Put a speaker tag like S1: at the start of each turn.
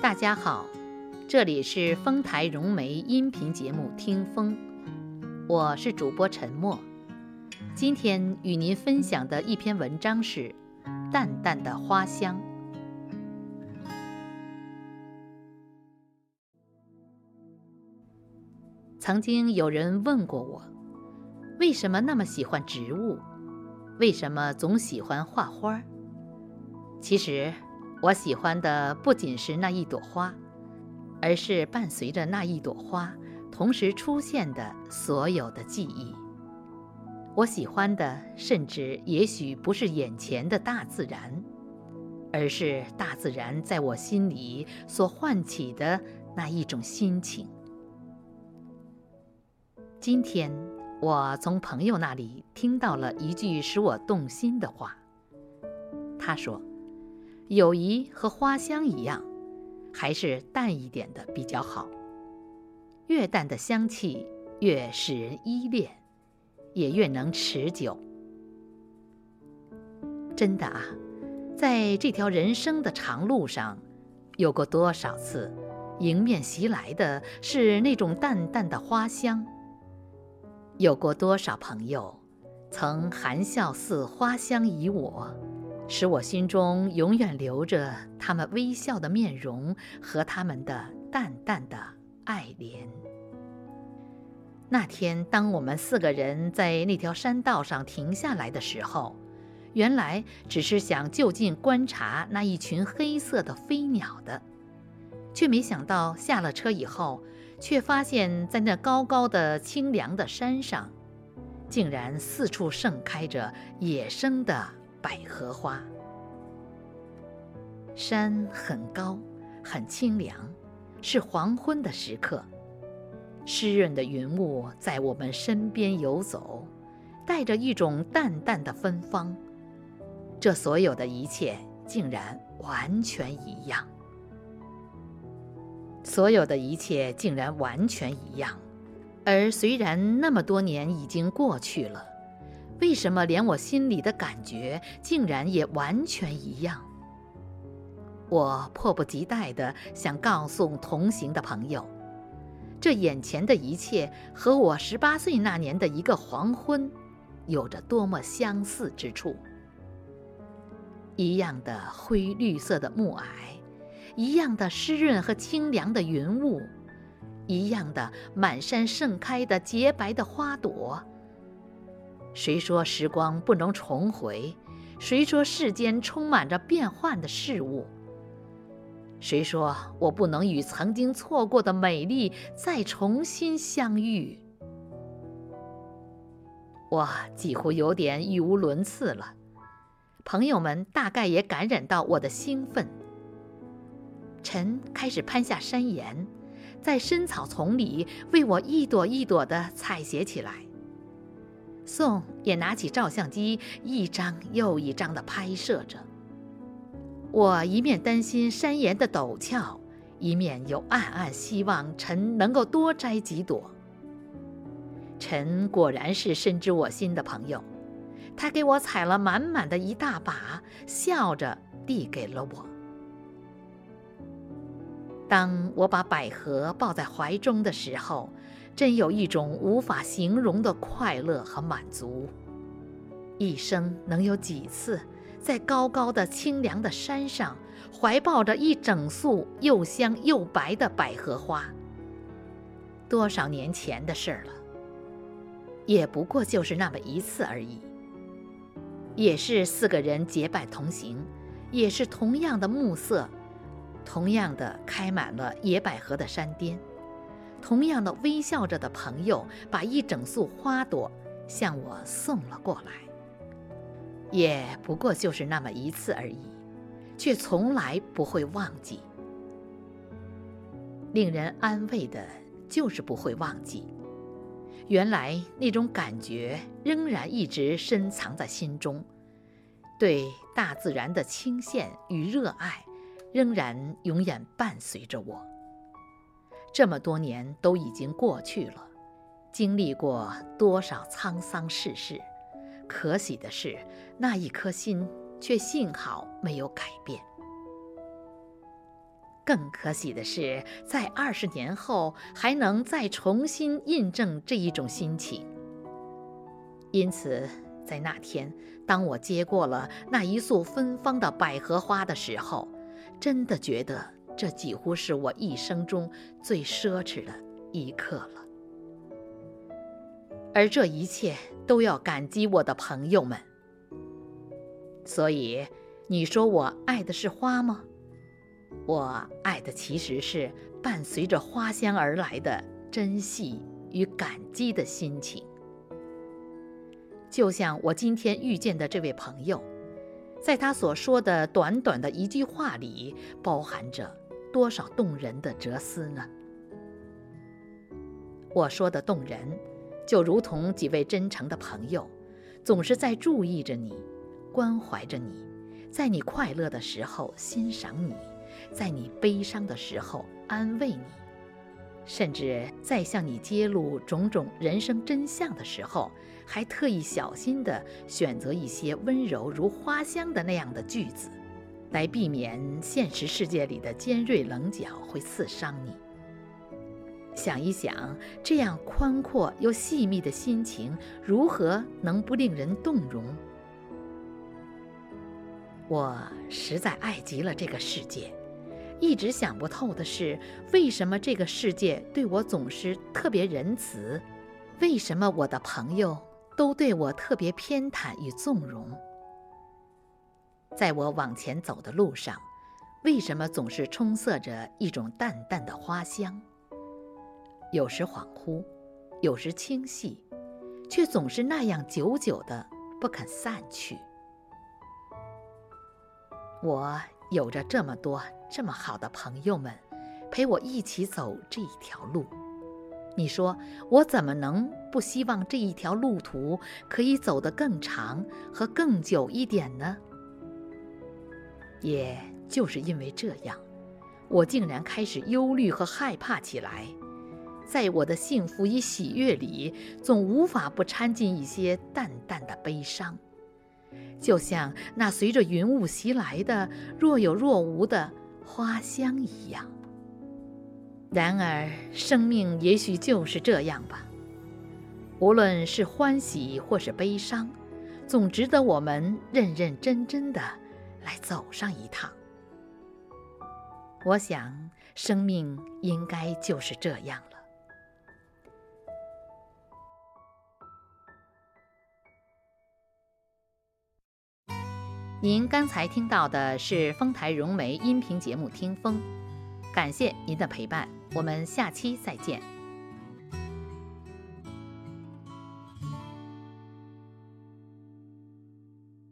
S1: 大家好，这里是丰台融媒音频节目《听风》，我是主播陈默。今天与您分享的一篇文章是《淡淡的花香》。曾经有人问过我，为什么那么喜欢植物？为什么总喜欢画花？其实。我喜欢的不仅是那一朵花，而是伴随着那一朵花同时出现的所有的记忆。我喜欢的，甚至也许不是眼前的大自然，而是大自然在我心里所唤起的那一种心情。今天，我从朋友那里听到了一句使我动心的话。他说。友谊和花香一样，还是淡一点的比较好。越淡的香气越使人依恋，也越能持久。真的啊，在这条人生的长路上，有过多少次，迎面袭来的是那种淡淡的花香？有过多少朋友，曾含笑似花香以我？使我心中永远留着他们微笑的面容和他们的淡淡的爱怜。那天，当我们四个人在那条山道上停下来的时候，原来只是想就近观察那一群黑色的飞鸟的，却没想到下了车以后，却发现在那高高的清凉的山上，竟然四处盛开着野生的。百合花，山很高，很清凉，是黄昏的时刻。湿润的云雾在我们身边游走，带着一种淡淡的芬芳。这所有的一切竟然完全一样，所有的一切竟然完全一样。而虽然那么多年已经过去了。为什么连我心里的感觉竟然也完全一样？我迫不及待地想告诉同行的朋友，这眼前的一切和我十八岁那年的一个黄昏，有着多么相似之处。一样的灰绿色的暮霭，一样的湿润和清凉的云雾，一样的满山盛开的洁白的花朵。谁说时光不能重回？谁说世间充满着变幻的事物？谁说我不能与曾经错过的美丽再重新相遇？我几乎有点语无伦次了。朋友们大概也感染到我的兴奋。臣开始攀下山岩，在深草丛里为我一朵一朵地采撷起来。宋也拿起照相机，一张又一张地拍摄着。我一面担心山岩的陡峭，一面又暗暗希望臣能够多摘几朵。臣果然是深知我心的朋友，他给我采了满满的一大把，笑着递给了我。当我把百合抱在怀中的时候。真有一种无法形容的快乐和满足。一生能有几次，在高高的清凉的山上，怀抱着一整束又香又白的百合花？多少年前的事了，也不过就是那么一次而已。也是四个人结伴同行，也是同样的暮色，同样的开满了野百合的山巅。同样的微笑着的朋友，把一整束花朵向我送了过来。也不过就是那么一次而已，却从来不会忘记。令人安慰的就是不会忘记，原来那种感觉仍然一直深藏在心中，对大自然的倾羡与热爱，仍然永远伴随着我。这么多年都已经过去了，经历过多少沧桑世事，可喜的是，那一颗心却幸好没有改变。更可喜的是，在二十年后还能再重新印证这一种心情。因此，在那天，当我接过了那一束芬芳的百合花的时候，真的觉得这几乎是我一生中最奢侈的一刻了。而这一切都要感激我的朋友们。所以，你说我爱的是花吗？我爱的其实是伴随着花香而来的珍惜与感激的心情。就像我今天遇见的这位朋友，在他所说的短短的一句话里，包含着多少动人的哲思呢？我说的动人，就如同几位真诚的朋友，总是在注意着你。关怀着你，在你快乐的时候欣赏你，在你悲伤的时候安慰你，甚至在向你揭露种种人生真相的时候，还特意小心地选择一些温柔如花香的那样的句子，来避免现实世界里的尖锐棱角会刺伤你。想一想，这样宽阔又细密的心情，如何能不令人动容？我实在爱极了这个世界，一直想不透的是，为什么这个世界对我总是特别仁慈？为什么我的朋友都对我特别偏袒与纵容？在我往前走的路上，为什么总是充塞着一种淡淡的花香？有时恍惚，有时清晰，却总是那样久久的不肯散去。我有着这么多这么好的朋友们，陪我一起走这一条路。你说我怎么能不希望这一条路途可以走得更长和更久一点呢？也就是因为这样，我竟然开始忧虑和害怕起来。在我的幸福与喜悦里，总无法不掺进一些淡淡的悲伤。就像那随着云雾袭来的若有若无的花香一样。然而，生命也许就是这样吧。无论是欢喜或是悲伤，总值得我们认认真真的来走上一趟。我想，生命应该就是这样了。您刚才听到的是丰台融媒音频节目《听风》，感谢您的陪伴，我们下期再见。